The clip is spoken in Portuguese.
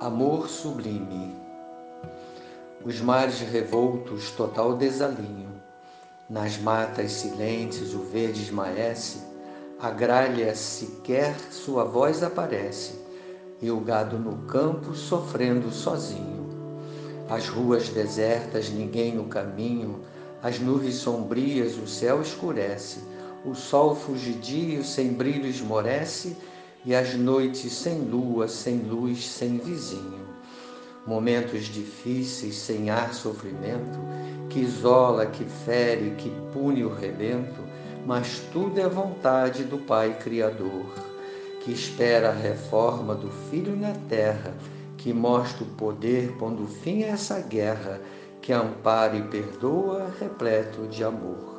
Amor sublime. Os mares revoltos, total desalinho. Nas matas silentes o verde esmaece, a gralha sequer sua voz aparece, e o gado no campo sofrendo sozinho. As ruas desertas, ninguém no caminho, as nuvens sombrias, o céu escurece, o sol fugidio sem brilho esmorece, e as noites sem lua, sem luz, sem vizinho. Momentos difíceis, sem ar sofrimento, que isola, que fere, que pune o rebento, mas tudo é vontade do Pai Criador, que espera a reforma do Filho na terra, que mostra o poder pondo fim a essa guerra, que ampara e perdoa, repleto de amor.